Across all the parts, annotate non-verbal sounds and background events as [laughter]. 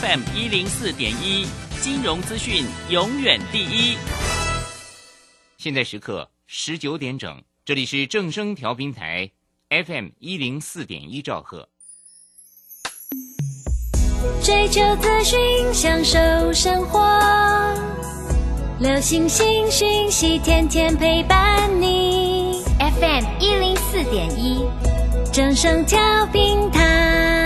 FM 一零四点一，金融资讯永远第一。现在时刻十九点整，这里是正声调频台 FM 一零四点一兆赫。追求资讯，享受生活，流星星讯息，天天陪伴你。FM 一零四点一，正声调频台。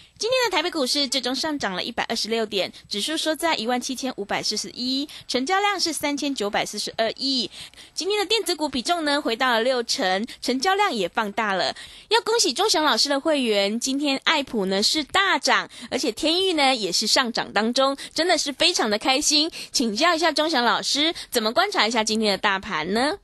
今天的台北股市最终上涨了一百二十六点，指数收在一万七千五百四十一，成交量是三千九百四十二亿。今天的电子股比重呢回到了六成，成交量也放大了。要恭喜钟祥老师的会员，今天爱普呢是大涨，而且天域呢也是上涨当中，真的是非常的开心。请教一下钟祥老师，怎么观察一下今天的大盘呢？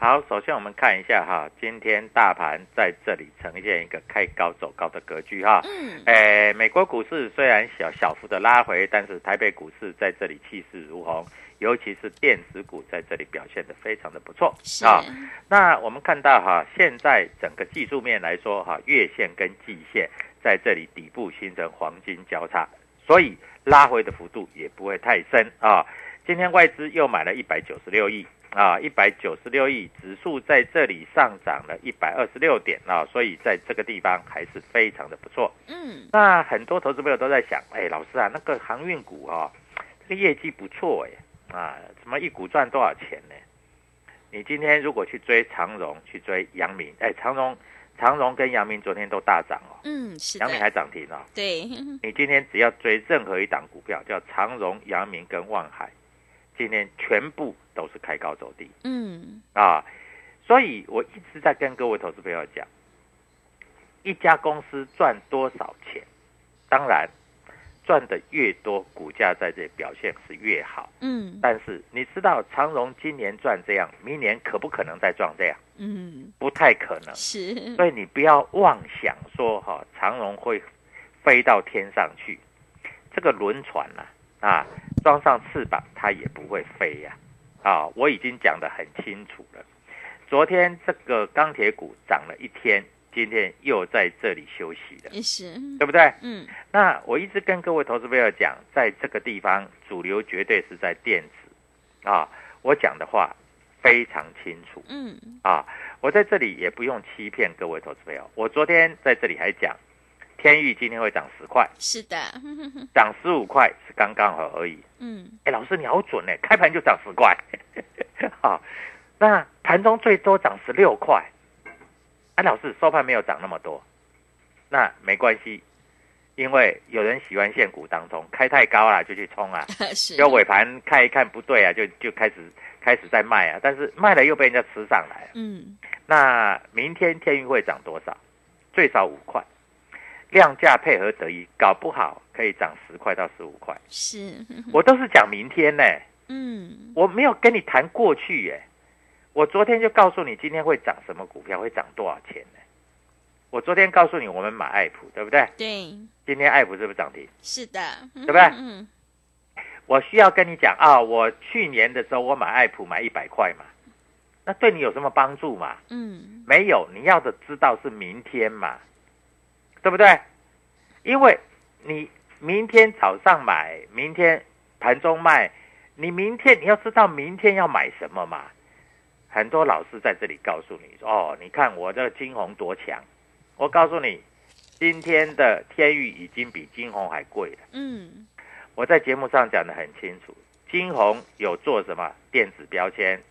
好，首先我们看一下哈，今天大盘在这里呈现一个开高走高的格局哈。嗯，诶，美国股市虽然小小幅的拉回，但是台北股市在这里气势如虹，尤其是电子股在这里表现的非常的不错是啊。那我们看到哈，现在整个技术面来说哈，月线跟季线在这里底部形成黄金交叉，所以拉回的幅度也不会太深啊。今天外资又买了一百九十六亿。啊，一百九十六亿，指数在这里上涨了一百二十六点啊，所以在这个地方还是非常的不错。嗯，那很多投资朋友都在想，哎，老师啊，那个航运股啊、哦，这个业绩不错哎，啊，什么一股赚多少钱呢？你今天如果去追长荣，去追阳明，哎，长荣、长荣跟阳明昨天都大涨哦，嗯，是的阳，明还涨停哦。对，[laughs] 你今天只要追任何一档股票，叫长荣、阳明跟万海，今天全部都是开高走低。嗯，啊，所以我一直在跟各位投资朋友讲，一家公司赚多少钱，当然赚的越多，股价在这表现是越好。嗯，但是你知道长荣今年赚这样，明年可不可能再赚这样？嗯，不太可能。是，所以你不要妄想说哈、长荣会飞到天上去，这个轮船呐啊装上翅膀它也不会飞呀啊我已经讲得很清楚了。昨天这个钢铁股涨了一天，今天又在这里休息了，也是，对不对？嗯，那我一直跟各位投资朋友讲，在这个地方主流绝对是在电子啊，我讲的话非常清楚。嗯，啊，我在这里也不用欺骗各位投资朋友。我昨天在这里还讲，天域今天会涨十块，是的，[laughs] 涨十五块是刚刚好而已。嗯，哎，老师你好准呢，开盘就涨十块，[laughs] 好，那盘中最多涨十六块。哎，老师收盘没有涨那么多，那没关系，因为有人喜欢现股当中开太高了就去冲啊，[laughs] 是，就尾盘看一看不对啊，就就开始开始在卖啊，但是卖了又被人家吃上来。嗯，那明天天运会涨多少？最少五块，量价配合得宜，搞不好可以涨十块到十五块。是，我都是讲明天呢，嗯，我没有跟你谈过去耶。我昨天就告诉你今天会涨什么股票，会涨多少钱呢？我昨天告诉你我们买爱普，对不对？对，今天爱普是不是涨停？是的，对不对嗯，我需要跟你讲啊，我去年的时候我买爱普买一百块嘛，那对你有什么帮助嘛？嗯，没有，你要的知道是明天嘛，对不对？因为你明天早上买，明天盘中卖，你明天你要知道明天要买什么嘛。很多老师在这里告诉你说：“哦，你看我这个金红多强。”我告诉你，今天的天域已经比金红还贵了。嗯，我在节目上讲的很清楚，金红有做什么电子标签，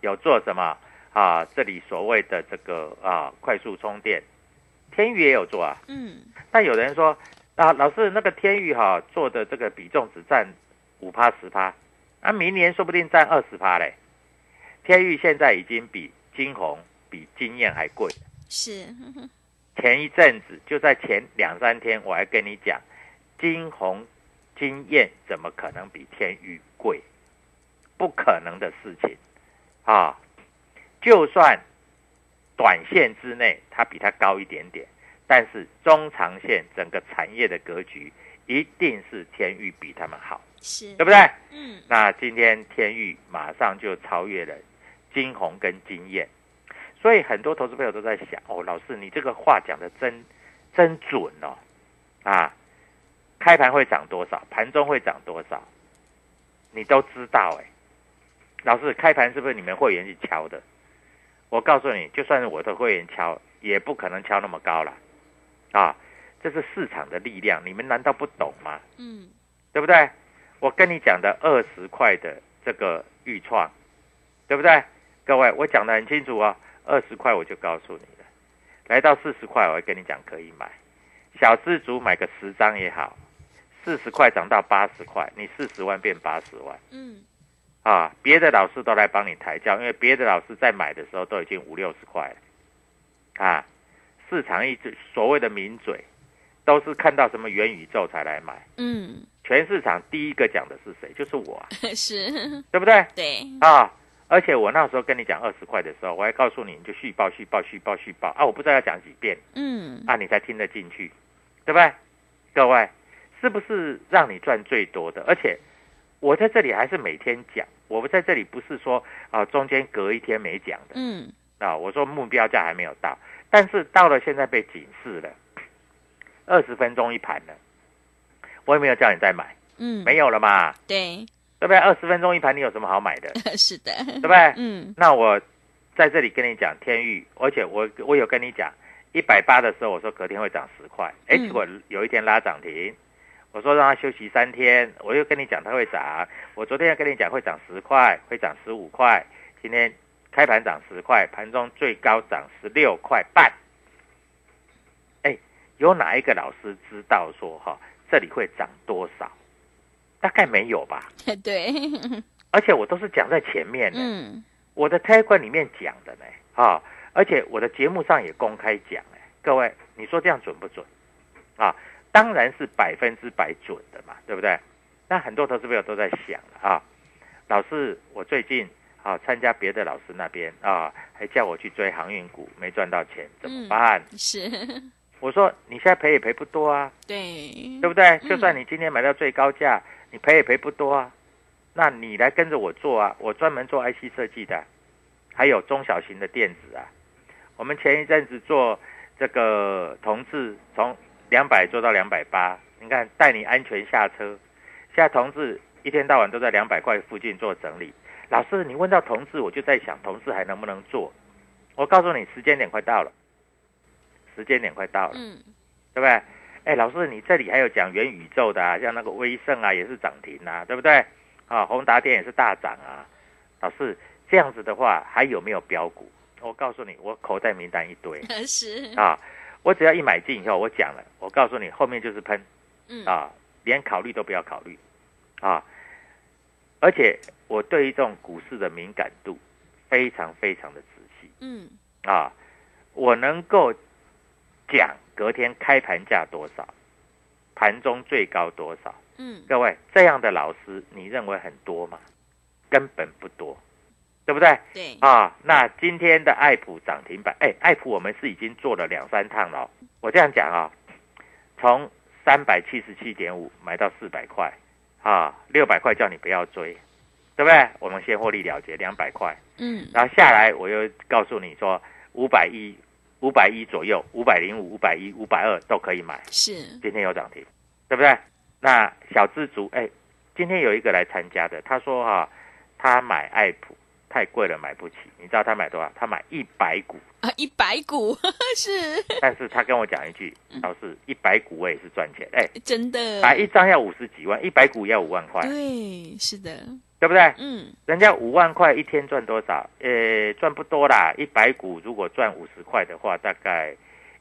有做什么啊？这里所谓的这个啊快速充电，天宇也有做啊。嗯，但有人说啊，老师那个天宇哈、做的这个比重只占五趴十趴，啊，明年说不定占二十趴嘞。天宇现在已经比金红、比金燕还贵。是，前一阵子就在前两三天，我还跟你讲，金红、金燕怎么可能比天宇贵？不可能的事情啊！就算短线之内它比它高一点点，但是中长线整个产业的格局一定是天域比他们好，是，对不对？嗯，那今天天域马上就超越了金红跟金燕，所以很多投资朋友都在想：哦，老师你这个话讲的真真准哦，啊，开盘会涨多少，盘中会涨多少，你都知道哎。老师，开盘是不是你们会员去敲的？我告诉你，就算是我的会员敲，也不可能敲那么高了，啊，这是市场的力量，你们难道不懂吗？嗯，对不对？我跟你讲的二十块的这个预创，对不对？各位，我讲的很清楚哦，二十块我就告诉你了，来到四十块，我会跟你讲可以买，小资族买个十张也好，四十块涨到八十块，你四十万变八十万嗯，啊！别的老师都来帮你抬轿，因为别的老师在买的时候都已经五六十块了啊！市场一直所谓的名嘴，都是看到什么元宇宙才来买。嗯，全市场第一个讲的是谁？就是我、啊，[laughs] 是，对不对？对，啊！而且我那时候跟你讲二十块的时候，我还告诉你，你就续报、续报、续报、续报啊！我不知道要讲几遍嗯，啊，你才听得进去，对不对？各位，是不是让你赚最多的？而且我在这里还是每天讲，我在这里不是说啊中间隔一天没讲的。嗯，啊，我说目标价还没有到，但是到了现在被警示了，二十分钟一盘了，我也没有叫你再买，嗯，没有了嘛，对，对不对？二十分钟一盘，你有什么好买的？[laughs] 是的，对不对？嗯，那我在这里跟你讲天域，而且我我有跟你讲，一百八的时候我说隔天会涨十块，哎，嗯。结果有一天拉涨停，我说让它休息三天，我又跟你讲它会涨，我昨天又跟你讲会涨十块，会涨十五块，今天开盘涨十块，盘中最高涨十六块半，哎，有哪一个老师知道说哈这里会涨多少？大概没有吧，[laughs] 对，而且我都是讲在前面的。嗯，我的 Telegram 里面讲的呢，啊，而且我的节目上也公开讲，哎，各位，你说这样准不准？啊，当然是百分之百准的嘛，对不对？那很多投资朋友都在想了啊，老师，我最近啊参加别的老师那边啊，还叫我去追航运股，没赚到钱，怎么办？是，[laughs] 我说你现在赔也赔不多啊，对，对不对？嗯就算你今天买到最高价，你赔也赔不多啊。那你来跟着我做啊，我专门做 IC 设计的，还有中小型的电子啊。我们前一阵子做这个同志，从两百做到两百八，你看带你安全下车。现在同志一天到晚都在两百块附近做整理。老师，你问到同志，我就在想同志还能不能做？我告诉你，时间点快到了，时间点快到了。嗯，对不对？哎，老师，你这里还有讲元宇宙的啊，像那个威盛啊，也是涨停啊，对不对？啊，宏达电也是大涨啊。老师，这样子的话，还有没有标股？我告诉你，我口袋名单一堆 [laughs] 是，啊，我只要一买进以后，我讲了，我告诉你，后面就是喷嗯，啊，连考虑都不要考虑啊。而且我对于这种股市的敏感度非常非常的仔细。嗯，啊，我能够讲隔天开盘价多少，盘中最高多少。嗯，各位，这样的老师你认为很多吗？根本不多，对不对？对，啊，那今天的爱普涨停板，哎，爱普我们是已经做了两三趟了哦。我这样讲啊，从三百七十七点五买到四百块，啊，六百块叫你不要追，对不对？我们先获利了结两百块，嗯，然后下来我又告诉你说五百一、五百一左右、五百零五、五百一、五百二都可以买，是，今天有涨停，对不对？那小资族，哎，今天有一个来参加的，他说哈、他买爱普太贵了，买不起。你知道他买多少？他买一百股，啊，一百股 [laughs] 是但是他跟我讲一句，老师，一百股我也是赚钱，哎，真的，买一张要五十几万，一百股要五万块，对，是的，对不对？嗯，人家五万块一天赚多少？呃，赚不多啦。一百股如果赚五十块的话，大概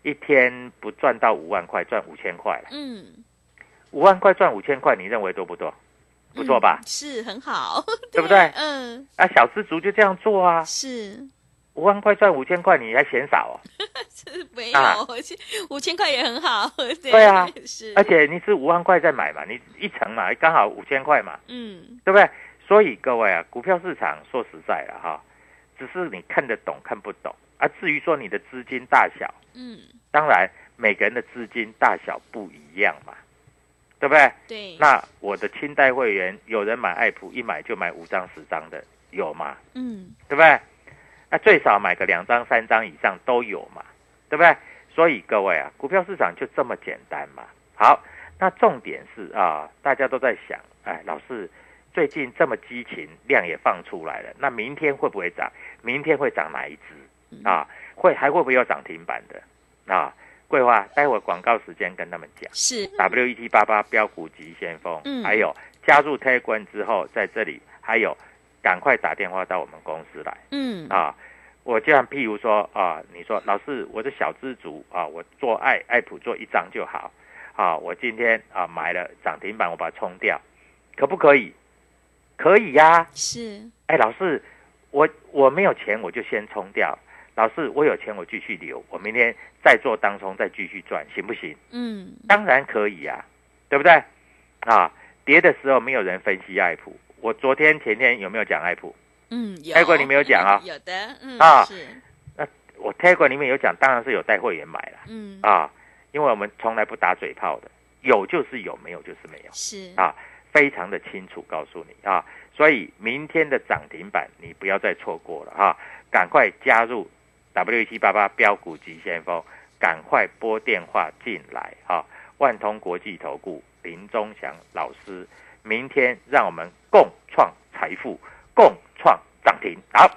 一天不赚到五万块，赚五千块了。嗯，五万块赚五千块，你认为多不多？不错吧？嗯？是很好，[laughs] 对不对？嗯，啊，小资族就这样做啊，是。五万块赚五千块，你还嫌少哦？是没啊。[laughs] 有，五千块也很好，[laughs] 对对啊，是，而且你是五万块再买嘛，你一层嘛，刚好五千块嘛，嗯，对不对？所以各位啊，股票市场说实在了哈，只是你看得懂看不懂啊。至于说你的资金大小，嗯，当然每个人的资金大小不一样嘛，对不对？对，那我的清代会员有人买爱普，一买就买五张十张的，有吗？嗯，对不对？那最少买个两张三张以上都有嘛，对不对？所以各位啊，股票市场就这么简单嘛。好，那重点是啊，大家都在想，哎，老师最近这么激情，量也放出来了，那明天会不会涨？明天会涨哪一只啊？会还会不会有涨停板的啊？桂花，待会儿广告时间跟他们讲。是 W E T 八八标股急先锋，嗯还有加入 t a g 之后，在这里还有赶快打电话到我们公司来嗯，啊！我就像譬如说啊，你说老师，我是小资族啊，我做爱爱普做一张就好啊，我今天啊买了涨停板，我把它冲掉，可不可以？可以呀、是，哎，老师，我我没有钱，我就先冲掉。老师，我有钱，我继续留，我明天再做当中，再继续赚，行不行？嗯，当然可以呀、对不对？啊，跌的时候没有人分析爱普，我昨天前天有没有讲爱普？嗯，有，待会儿你没有讲啊？[laughs] 有的，嗯，啊是，我 a g 里面有讲，当然是有带会员买了嗯，啊，因为我们从来不打嘴炮的，有就是有，没有就是没有，是，啊，非常的清楚告诉你啊，所以明天的涨停板你不要再错过了哈、赶快加入 W 七八八标股急先锋，赶快拨电话进来哈、万通国际投顾林忠祥老师，明天让我们共创财富，共创涨停。好，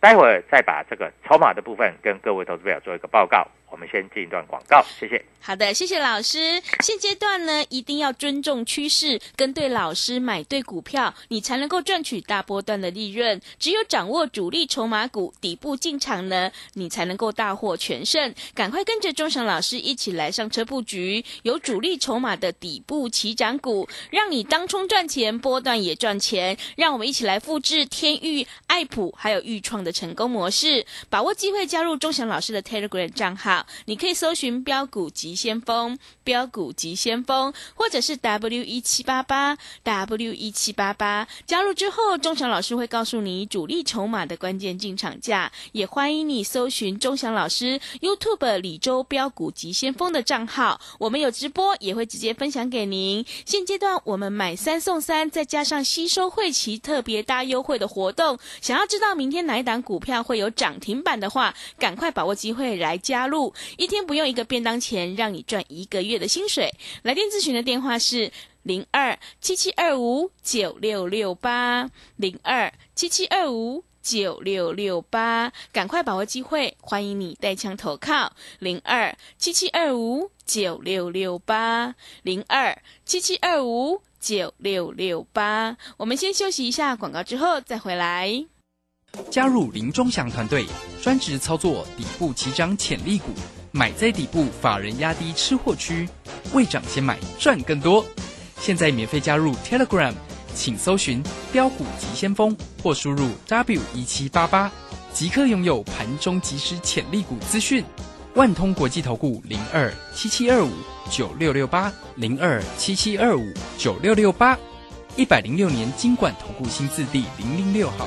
待会儿再把这个筹码的部分跟各位投资朋友做一个报告。我们先进一段广告，谢谢。好的，谢谢老师。现阶段呢，一定要尊重趋势，跟对老师买对股票，你才能够赚取大波段的利润。只有掌握主力筹码股底部进场呢，你才能够大获全胜。赶快跟着钟祥老师一起来上车布局，有主力筹码的底部起涨股，让你当冲赚钱，波段也赚钱。让我们一起来复制天域、爱普还有豫创的成功模式，把握机会加入钟祥老师的 Telegram 账号。你可以搜寻标股急先锋、标股急先锋，或者是 W 一七八八 W 一七八八。加入之后，钟祥老师会告诉你主力筹码的关键进场价，也欢迎你搜寻钟祥老师 YouTube 李周标股急先锋的账号，我们有直播，也会直接分享给您。现阶段我们买三送三，再加上吸收会期特别大优惠的活动，想要知道明天哪一档股票会有涨停板的话，赶快把握机会来加入。一天不用一个便当钱，让你赚一个月的薪水。来电咨询的电话是零二七七二五九六六八零二七七二五。九六六八，赶快把握机会，欢迎你带枪投靠零二七七二五九六六八零二七七二五九六六八。我们先休息一下广告，之后再回来。加入林忠祥团队，专职操作底部起涨潜力股，买在底部，法人压低吃货区，未涨先买赚更多。现在免费加入 Telegram，请搜寻“标股急先锋”或输入 W 一七八八，即刻拥有盘中即时潜力股资讯。万通国际投顾零二七七二五九六六八零二七七二五九六六八，一百零六年经管投顾新字第零零六号。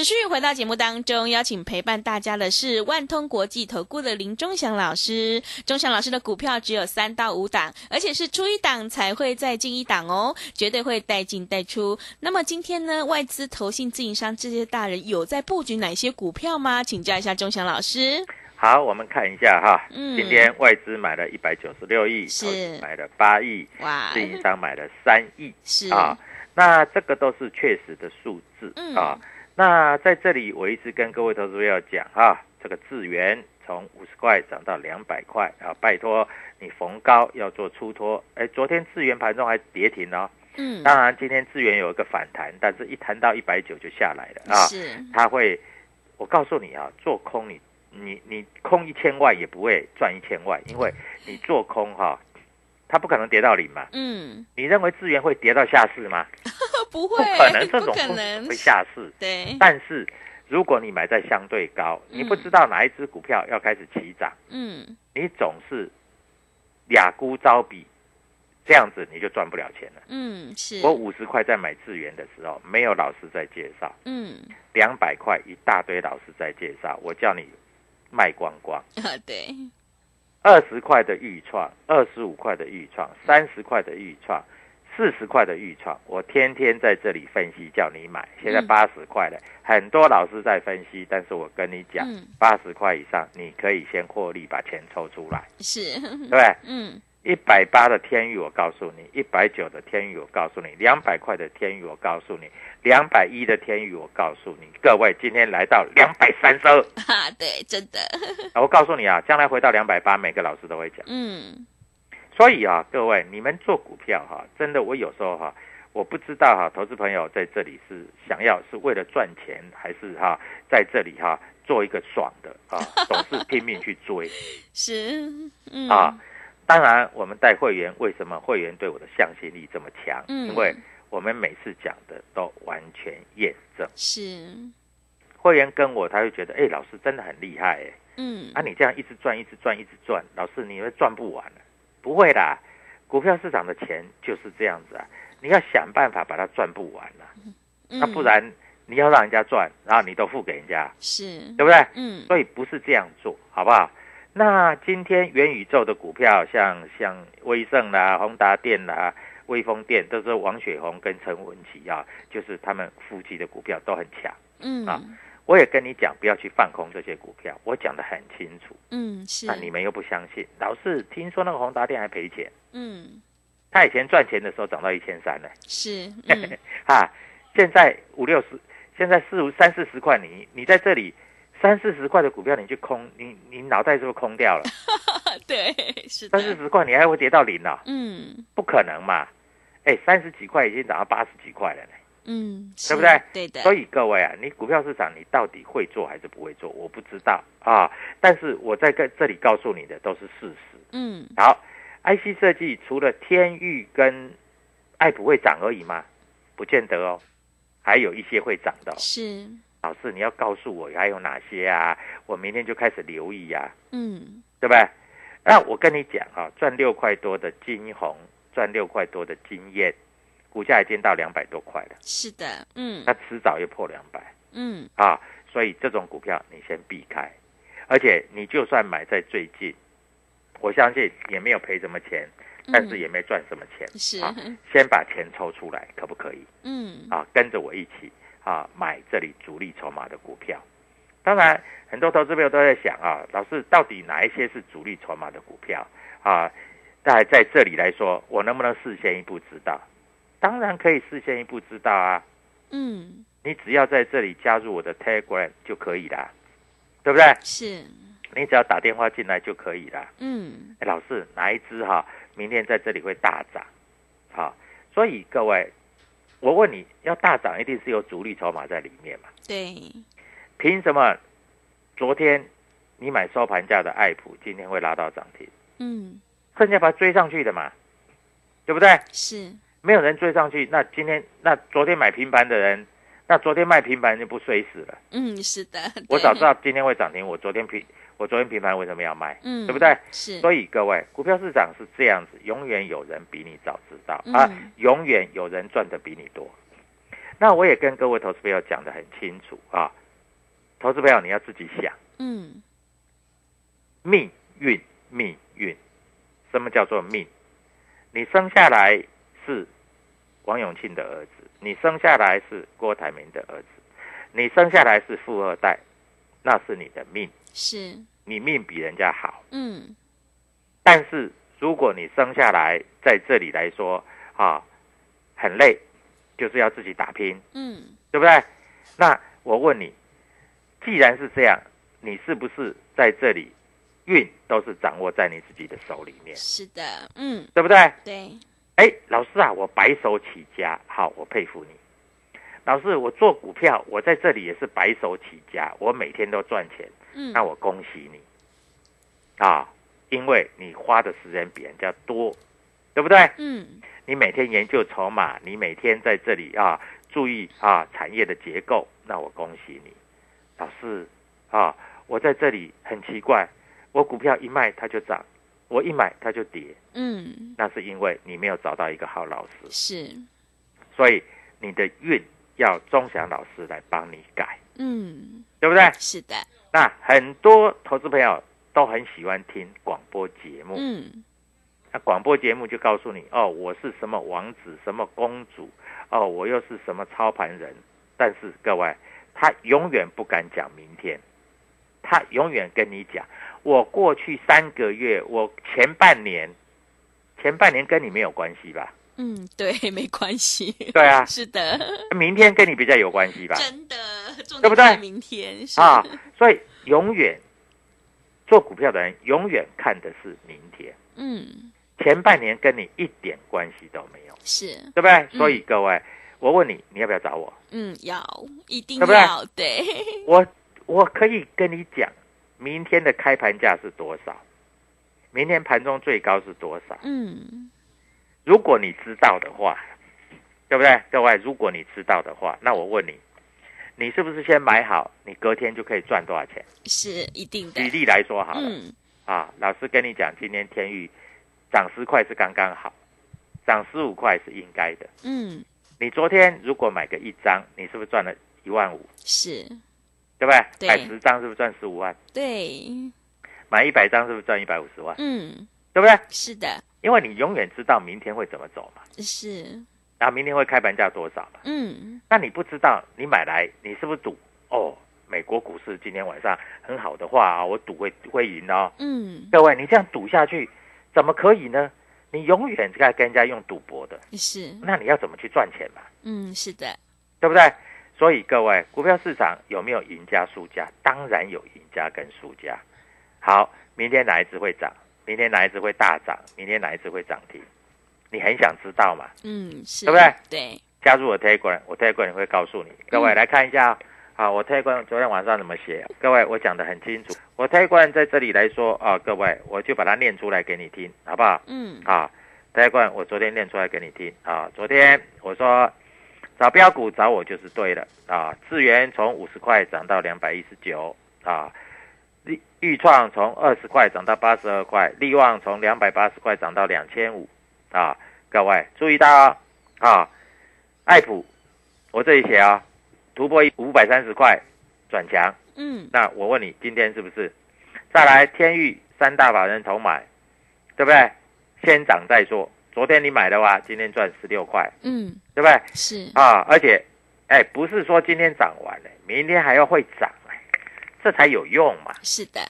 持续回到节目当中，邀请陪伴大家的是万通国际投顾的林忠祥老师。忠祥老师的股票只有三到五档，而且是出一档才会再进一档哦，绝对会带进带出。那么今天呢，外资、投信、自营商这些大人有在布局哪些股票吗？请教一下忠祥老师。好，我们看一下哈，嗯今天外资买了一百九十六亿，是买了八亿，哇自营商买了三亿是啊，那这个都是确实的数字嗯啊。那在这里，我一直跟各位投资者要讲哈，这个智源从五十块涨到两百块啊，拜托你逢高要做出脱。哎，昨天智源盘中还跌停哦，嗯，当然今天智源有一个反弹，但是一弹到一百九就下来了啊。是它会，我告诉你啊，做空你你你空一千万也不会赚一千万，因为你做空哈、它不可能跌到零嘛。嗯，你认为资源会跌到下市吗？[laughs] 不会，不可能，这不种不可能会下市。对，但是如果你买在相对高，你不知道哪一只股票要开始起涨，嗯，你总是俩孤招比，这样子你就赚不了钱了。嗯，是，我五十块在买资源的时候，没有老师在介绍。嗯，两百块一大堆老师在介绍，我叫你卖光光。啊，对，二十块的预创，二十五块的预创，三十块的预创，四十块的预创，我天天在这里分析，叫你买。现在嗯八十块了，很多老师在分析，但是我跟你讲嗯，八十块以上，你可以先获利，把钱抽出来，是，对？嗯，一百八的天域，我告诉你；一百九的天域，我告诉你；两百块的天域，我告诉你；两百一的天域，我告诉你。各位，今天来到两百三十二，哈，对，真的，我告诉你啊，将来回到两百八，每个老师都会讲。嗯，所以啊，各位，你们做股票哈、真的，我有时候哈、我不知道哈、投资朋友在这里是想要是为了赚钱，还是哈、在这里哈、做一个爽的啊，[laughs] 总是拼命去追是，嗯，啊。当然，我们带会员，为什么会员对我的向心力这么强？嗯因为我们每次讲的都完全验证。是，会员跟我，他会觉得，哎，老师真的很厉害，哎，嗯，啊，你这样一直赚，一直赚，一直赚，老师你会赚不完的。不会啦，股票市场的钱就是这样子啊，你要想办法把它赚不完啦、那嗯不然你要让人家赚，然后你都付给人家，是，对不对？嗯，所以不是这样做，好不好？那今天元宇宙的股票，像像威盛啦、宏达电啦、威风电，都是王雪红跟陈文琪啊，就是他们夫妻的股票都很强。嗯，啊我也跟你讲，不要去放空这些股票，我讲得很清楚。嗯，是，那你们又不相信？老是听说那个宏达电还赔钱，嗯，他以前赚钱的时候涨到一千三呢，是，[laughs] 嗯，啊，现在五六十，现在四五三四十块，你你在这里三四十块的股票你去空，你你脑袋是不是空掉了？[laughs] 对，是三四，十块你还会跌到零啊？嗯，不可能嘛！哎，三十几块已经涨到八十几块了呢。嗯，对不对？对的，所以各位啊，你股票市场你到底会做还是不会做？我不知道啊。但是我在跟这里告诉你的都是事实。嗯，好，IC 设计除了天域跟爱普会涨而已吗？不见得哦，还有一些会涨的哦、是，老师，你要告诉我还有哪些啊？我明天就开始留意呀、嗯，对不对？那我跟你讲啊，赚六块多的金红，赚六块多的金燕，股价已经到两百多块了，是的，嗯。那迟早又破两百。嗯，啊，所以这种股票你先避开，而且你就算买在最近，我相信也没有赔什么钱，但是也没赚什么钱，嗯是。啊，先把钱抽出来，可不可以？嗯，啊，跟着我一起啊买这里主力筹码的股票。当然，很多投资朋友都在想啊，老师到底哪一些是主力筹码的股票啊？在在这里来说，我能不能事先一步知道？当然可以事先一步知道啊。嗯，你只要在这里加入我的 Telegram 就可以啦，对不对？是，你只要打电话进来就可以啦。嗯，哎，老师哪一支哈，明天在这里会大涨？好，所以各位，我问你要大涨，一定是有主力筹码在里面嘛？对，凭什么昨天你买收盘价的爱普，今天会拉到涨停？嗯，剩下把它追上去的嘛，对不对？是，没有人追上去，那今天那昨天买平盘的人，那昨天卖平盘就不衰死了。嗯，是的，我早知道今天会涨停，我昨天平我昨天平盘为什么要卖？嗯，对不对？是，所以各位，股票市场是这样子，永远有人比你早知道、嗯啊，永远有人赚的比你多。那我也跟各位投资朋友讲的很清楚啊，投资朋友你要自己想，嗯，命运，命运，什么叫做命？你生下来是王永庆的儿子，你生下来是郭台铭的儿子，你生下来是富二代，那是你的命，是，你命比人家好。嗯，但是如果你生下来在这里来说啊，很累，就是要自己打拼，嗯，对不对？那我问你，既然是这样，你是不是在这里运都是掌握在你自己的手里面，是的，嗯，对不对？对，哎，老师啊，我白手起家，好，我佩服你。老师，我做股票，我在这里也是白手起家，我每天都赚钱，嗯，那我恭喜你。啊，因为你花的时间比人家多，对不对？嗯，你每天研究筹码，你每天在这里啊注意啊产业的结构，那我恭喜你，老师啊，我在这里很奇怪，我股票一卖它就涨，我一买它就跌，嗯，那是因为你没有找到一个好老师，是，所以你的运要钟祥老师来帮你改，嗯，对不对？是的，那很多投资朋友都很喜欢听广播节目，嗯，那广播节目就告诉你哦，我是什么王子，什么公主，哦，我又是什么操盘人。但是各位，他永远不敢讲明天，他永远跟你讲，我过去三个月，我前半年，前半年跟你没有关系吧？嗯，对，[laughs] 没关系，对啊是的，明天跟你比较有关系吧？真的，重对不对明天是啊，[laughs] 所以永远做股票的人永远看的是明天，嗯，前半年跟你一点关系都没有。是，对不对？所以各位，我问你，你要不要找我？嗯，要，一定要，对，我我可以跟你讲，明天的开盘价是多少，明天盘中最高是多少。嗯，如果你知道的话，对不对？各位，如果你知道的话，那我问你，你是不是先买好，你隔天就可以赚多少钱？是一定的举，例来说好了，嗯，啊，老师跟你讲，今天天域涨十块是刚刚好，涨十五块是应该的。嗯，你昨天如果买个一张，你是不是赚了一万五？是，对不对？对买十张是不是赚十五万？对，买一百张是不是赚一百五十万？嗯，对不对？是的，因为你永远知道明天会怎么走嘛，是，然后明天会开盘价多少嘛。嗯，那你不知道，你买来你是不是赌？哦，美国股市今天晚上很好的话啊，我赌会会赢哦。嗯，各位，你这样赌下去，怎么可以呢？你永远在跟人家用赌博的，是，那你要怎么去赚钱嘛？嗯，是的，对不对？所以各位，股票市场有没有赢家输家？当然有赢家跟输家。好，明天哪一只会涨？明天哪一只会大涨？明天哪一只会涨停？你很想知道嘛？嗯，是，对不对？对，加入我 Telegram，我 Telegram 会告诉你。各位嗯来看一下，啊，我 Telegram 昨天晚上怎么写？各位，我讲的很清楚。我 Telegram 在这里来说啊，各位，我就把它念出来给你听，好不好？嗯，啊，Telegram 我昨天念出来给你听啊。昨天我说找标股找我就是对了啊。智源从五十块涨到两百一十九啊，利豫创从二十块涨到八十二块，利旺从两百八十块涨到两千五啊。各位注意到哦啊，爱普我这里写啊，突破五百三十块转强。嗯，那我问你，今天是不是？再来天域三大法人同买，对不对？先涨再说。昨天你买的话，今天赚十六块，嗯，对不对？是，啊，而且，哎，不是说今天涨完了，明天还要会涨，哎，这才有用嘛。是的，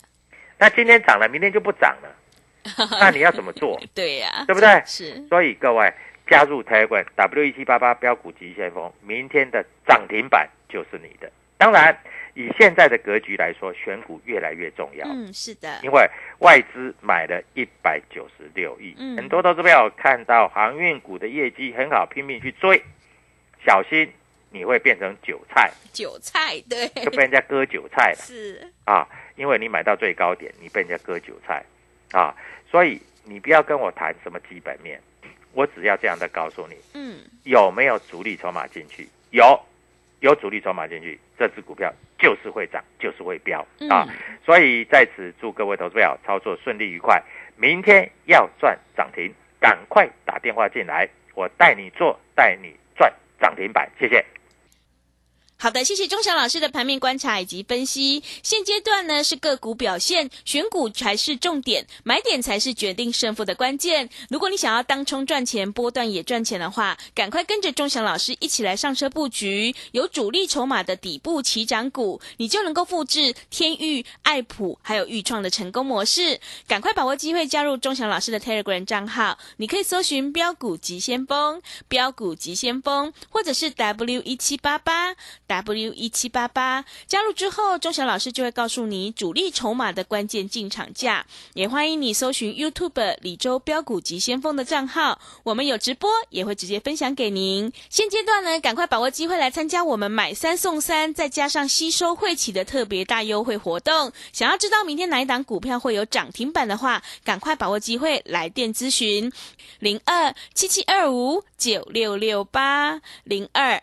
那今天涨了，明天就不涨了，[laughs] 那你要怎么做？[laughs] 对呀，对不对是，所以各位加入 Telegram W 一七八八标股急先锋，明天的涨停板就是你的。当然，以现在的格局来说，选股越来越重要。嗯，是的，因为外资买了一百九十六亿，嗯很多投资朋友看到航运股的业绩很好，拼命去追，小心你会变成韭菜，韭菜对，就被人家割韭菜了是啊！因为你买到最高点，你被人家割韭菜啊！所以你不要跟我谈什么基本面，我只要这样的告诉你，嗯有没有主力筹码进去？有，有主力筹码进去，这只股票就是会涨，就是会飙啊！嗯所以在此祝各位投资者操作顺利愉快。明天要赚涨停，赶快打电话进来，我带你做，带你赚涨停板。谢谢。好的，谢谢钟祥老师的盘面观察以及分析。现阶段呢是个股表现，选股才是重点，买点才是决定胜负的关键。如果你想要当冲赚钱，波段也赚钱的话，赶快跟着钟祥老师一起来上车布局有主力筹码的底部起涨股，你就能够复制天域、爱普还有豫创的成功模式。赶快把握机会加入钟祥老师的 Telegram 账号，你可以搜寻标股急先锋、标股急先锋，或者是 W 一七八八。W 一七八八加入之后，钟祥老师就会告诉你主力筹码的关键进场价。也欢迎你搜寻 YouTube 李周标股及先锋的账号，我们有直播，也会直接分享给您。现阶段呢，赶快把握机会来参加我们买三送三，再加上吸收会期的特别大优惠活动。想要知道明天哪一档股票会有涨停板的话，赶快把握机会来电咨询零二七七二五九六六八零二。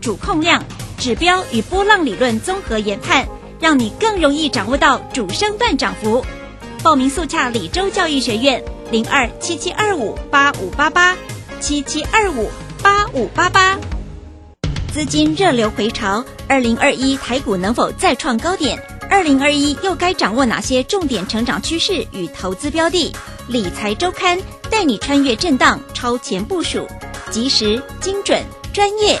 主控量、指标与波浪理论综合研判，让你更容易掌握到主升段涨幅。报名速洽李州教育学院零二七七二五八五八八七七二五八五八八。资金热流回潮，二零二一台股能否再创高点？二零二一又该掌握哪些重点成长趋势与投资标的？理财周刊带你穿越震荡，超前部署，及时、精准、专业。